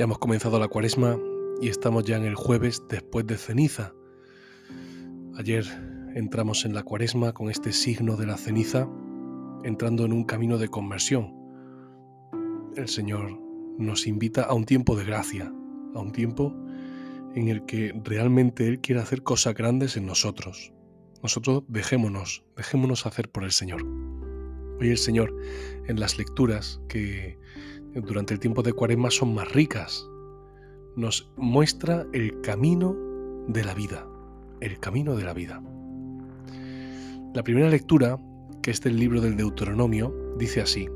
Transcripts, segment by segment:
Ya hemos comenzado la cuaresma y estamos ya en el jueves después de ceniza. Ayer entramos en la cuaresma con este signo de la ceniza, entrando en un camino de conversión. El Señor nos invita a un tiempo de gracia, a un tiempo en el que realmente Él quiere hacer cosas grandes en nosotros. Nosotros dejémonos, dejémonos hacer por el Señor. Hoy el Señor, en las lecturas que durante el tiempo de Cuaresma son más ricas. Nos muestra el camino de la vida, el camino de la vida. La primera lectura, que es del libro del Deuteronomio, dice así.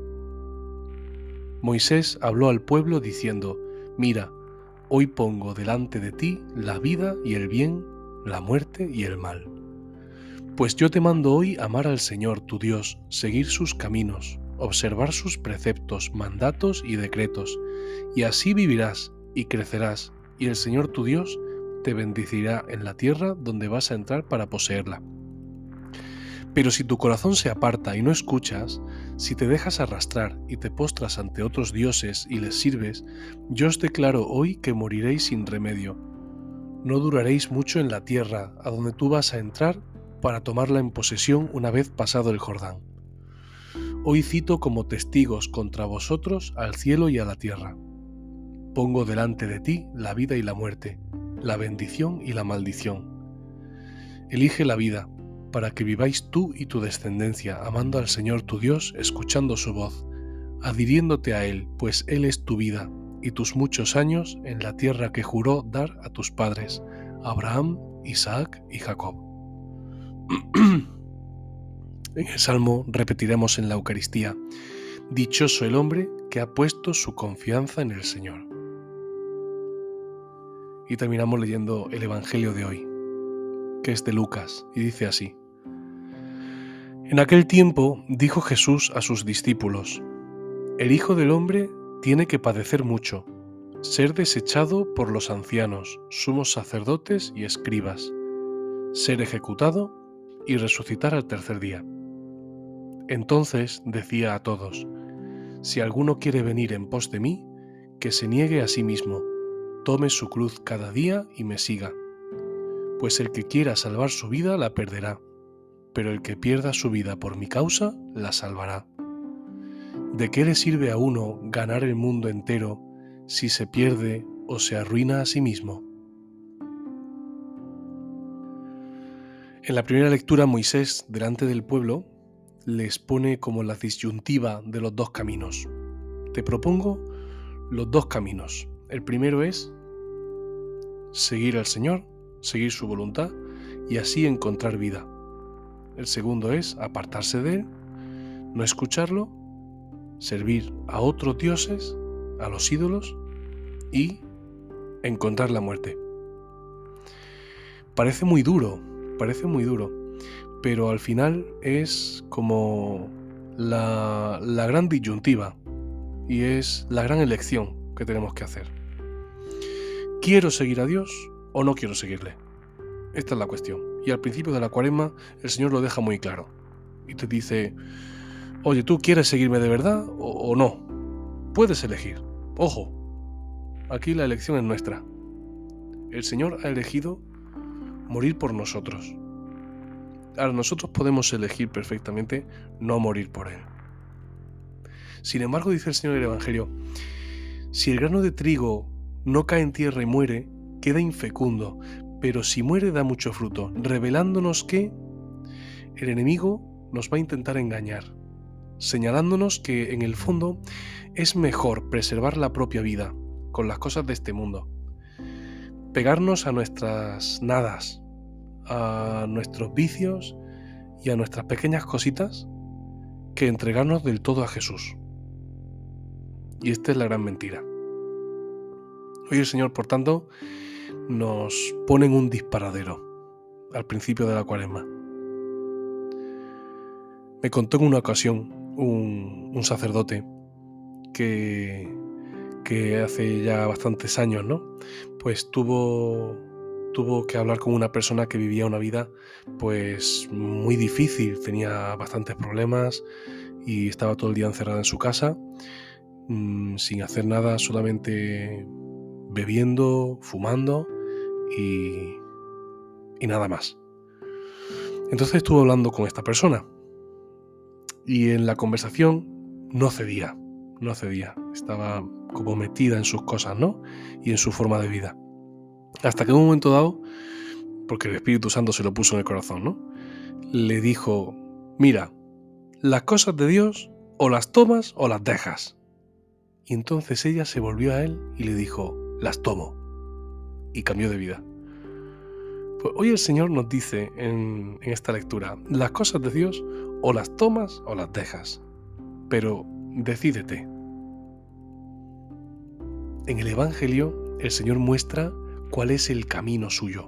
Moisés habló al pueblo diciendo, Mira, hoy pongo delante de ti la vida y el bien, la muerte y el mal. Pues yo te mando hoy amar al Señor tu Dios, seguir sus caminos, observar sus preceptos, mandatos y decretos, y así vivirás y crecerás, y el Señor tu Dios te bendecirá en la tierra donde vas a entrar para poseerla. Pero si tu corazón se aparta y no escuchas, si te dejas arrastrar y te postras ante otros dioses y les sirves, yo os declaro hoy que moriréis sin remedio. No duraréis mucho en la tierra a donde tú vas a entrar para tomarla en posesión una vez pasado el Jordán. Hoy cito como testigos contra vosotros al cielo y a la tierra. Pongo delante de ti la vida y la muerte, la bendición y la maldición. Elige la vida, para que viváis tú y tu descendencia, amando al Señor tu Dios, escuchando su voz, adhiriéndote a Él, pues Él es tu vida y tus muchos años en la tierra que juró dar a tus padres, Abraham, Isaac y Jacob. En el Salmo repetiremos en la Eucaristía, Dichoso el hombre que ha puesto su confianza en el Señor. Y terminamos leyendo el Evangelio de hoy, que es de Lucas, y dice así. En aquel tiempo dijo Jesús a sus discípulos, El Hijo del Hombre tiene que padecer mucho, ser desechado por los ancianos, sumos sacerdotes y escribas, ser ejecutado y resucitar al tercer día. Entonces decía a todos, Si alguno quiere venir en pos de mí, que se niegue a sí mismo, tome su cruz cada día y me siga. Pues el que quiera salvar su vida la perderá, pero el que pierda su vida por mi causa la salvará. ¿De qué le sirve a uno ganar el mundo entero si se pierde o se arruina a sí mismo? En la primera lectura Moisés, delante del pueblo, les pone como la disyuntiva de los dos caminos. Te propongo los dos caminos. El primero es seguir al Señor, seguir su voluntad y así encontrar vida. El segundo es apartarse de Él, no escucharlo, servir a otros dioses, a los ídolos y encontrar la muerte. Parece muy duro, parece muy duro, pero al final es como la, gran disyuntiva y es la gran elección que tenemos que hacer. ¿Quiero seguir a Dios o no quiero seguirle? Esta es la cuestión. Y al principio de la cuaresma el Señor lo deja muy claro. Y te dice, oye, ¿tú quieres seguirme de verdad o, o no? Puedes elegir. Ojo, aquí la elección es nuestra. El Señor ha elegido morir por nosotros. Ahora nosotros podemos elegir perfectamente no morir por él. Sin embargo, dice el Señor del Evangelio, si el grano de trigo no cae en tierra y muere, queda infecundo, pero si muere da mucho fruto, revelándonos que el enemigo nos va a intentar engañar, señalándonos que en el fondo es mejor preservar la propia vida con las cosas de este mundo, pegarnos a nuestras nadas, a nuestros vicios y a nuestras pequeñas cositas que entregarnos del todo a Jesús. Y esta es la gran mentira. Hoy el Señor, por tanto, nos pone en un disparadero al principio de la cuaresma. Me contó en una ocasión un, sacerdote que, que hace ya bastantes años, ¿no? Pues tuvo tuvo que hablar con una persona que vivía una vida pues muy difícil, tenía bastantes problemas y estaba todo el día encerrada en su casa mm, sin hacer nada, solamente bebiendo, fumando y, y nada más. Entonces estuve hablando con esta persona y en la conversación no cedía, no cedía, estaba como metida en sus cosas, ¿no? Y en su forma de vida. Hasta que en un momento dado, porque el Espíritu Santo se lo puso en el corazón, ¿no? Le dijo, mira, las cosas de Dios o las tomas o las dejas. Y entonces ella se volvió a él y le dijo, las tomo. Y cambió de vida. Pues hoy el Señor nos dice en, en esta lectura, las cosas de Dios o las tomas o las dejas. Pero decídete. En el Evangelio el Señor muestra cuál es el camino suyo.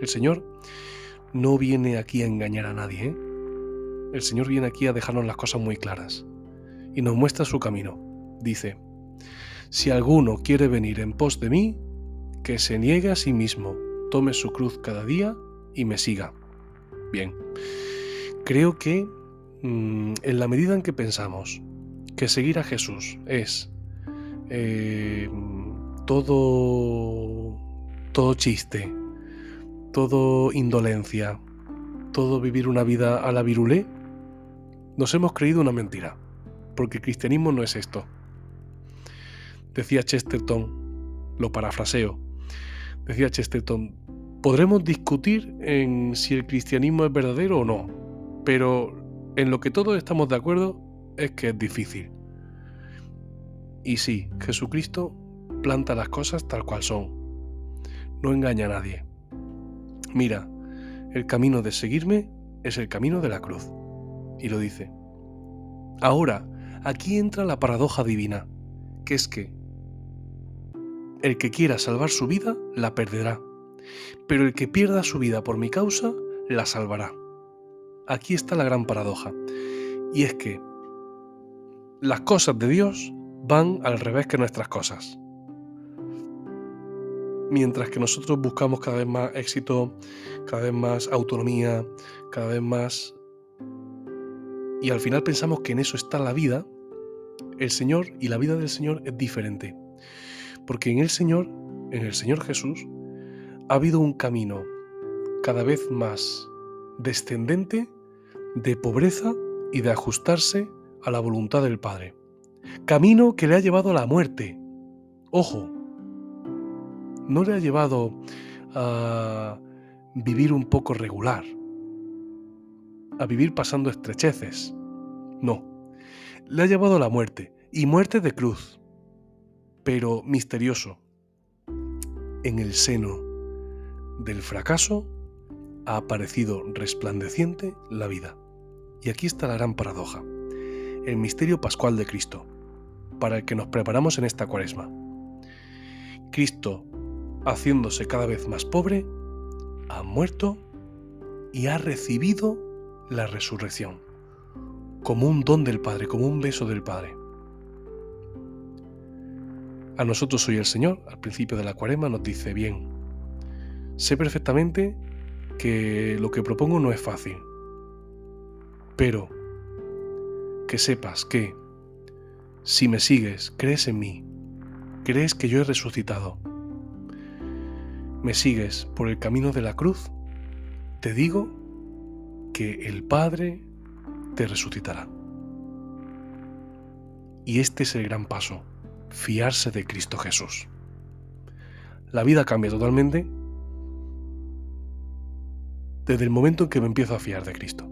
El Señor no viene aquí a engañar a nadie. ¿eh? El Señor viene aquí a dejarnos las cosas muy claras y nos muestra su camino. Dice, si alguno quiere venir en pos de mí, que se niegue a sí mismo, tome su cruz cada día y me siga. Bien, creo que mm, en la medida en que pensamos que seguir a Jesús es eh, todo, todo chiste, todo indolencia, todo vivir una vida a la virulé, nos hemos creído una mentira, porque el cristianismo no es esto. Decía Chesterton, lo parafraseo, decía Chesterton, podremos discutir en si el cristianismo es verdadero o no, pero en lo que todos estamos de acuerdo es que es difícil. Y sí, Jesucristo planta las cosas tal cual son. No engaña a nadie. Mira, el camino de seguirme es el camino de la cruz. Y lo dice. Ahora, aquí entra la paradoja divina, que es que el que quiera salvar su vida, la perderá, pero el que pierda su vida por mi causa, la salvará. Aquí está la gran paradoja, y es que las cosas de Dios van al revés que nuestras cosas mientras que nosotros buscamos cada vez más éxito, cada vez más autonomía, cada vez más... Y al final pensamos que en eso está la vida, el Señor y la vida del Señor es diferente. Porque en el Señor, en el Señor Jesús, ha habido un camino cada vez más descendente de pobreza y de ajustarse a la voluntad del Padre. Camino que le ha llevado a la muerte. Ojo, no le ha llevado a vivir un poco regular, a vivir pasando estrecheces. No, le ha llevado a la muerte, y muerte de cruz, pero misterioso. En el seno del fracaso ha aparecido resplandeciente la vida. Y aquí está la gran paradoja, el misterio pascual de Cristo, para el que nos preparamos en esta cuaresma. Cristo haciéndose cada vez más pobre, ha muerto y ha recibido la resurrección, como un don del Padre, como un beso del Padre. A nosotros hoy el Señor, al principio de la cuarema, nos dice, bien, sé perfectamente que lo que propongo no es fácil, pero que sepas que si me sigues, crees en mí, crees que yo he resucitado, me sigues por el camino de la cruz, te digo que el Padre te resucitará. Y este es el gran paso, fiarse de Cristo Jesús. La vida cambia totalmente desde el momento en que me empiezo a fiar de Cristo.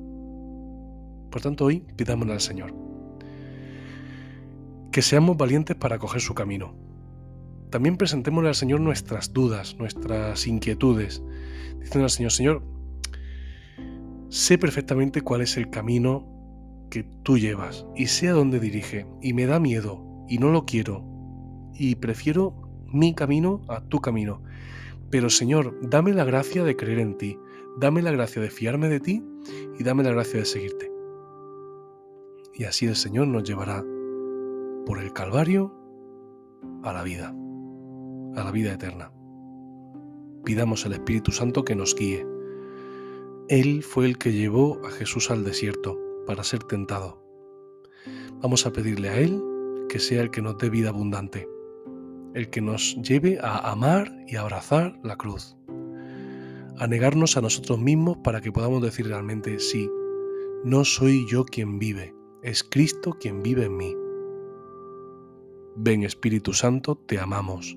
Por tanto, hoy pidámosle al Señor que seamos valientes para coger su camino, también presentémosle al Señor nuestras dudas, nuestras inquietudes, diciendo al Señor, Señor, sé perfectamente cuál es el camino que tú llevas y sé a dónde dirige y me da miedo y no lo quiero y prefiero mi camino a tu camino. Pero Señor, dame la gracia de creer en ti, dame la gracia de fiarme de ti y dame la gracia de seguirte. Y así el Señor nos llevará por el Calvario a la vida, a la vida eterna. Pidamos al Espíritu Santo que nos guíe. Él fue el que llevó a Jesús al desierto para ser tentado. Vamos a pedirle a Él que sea el que nos dé vida abundante, el que nos lleve a amar y abrazar la cruz, a negarnos a nosotros mismos para que podamos decir realmente, sí, no soy yo quien vive, es Cristo quien vive en mí. Ven Espíritu Santo, te amamos.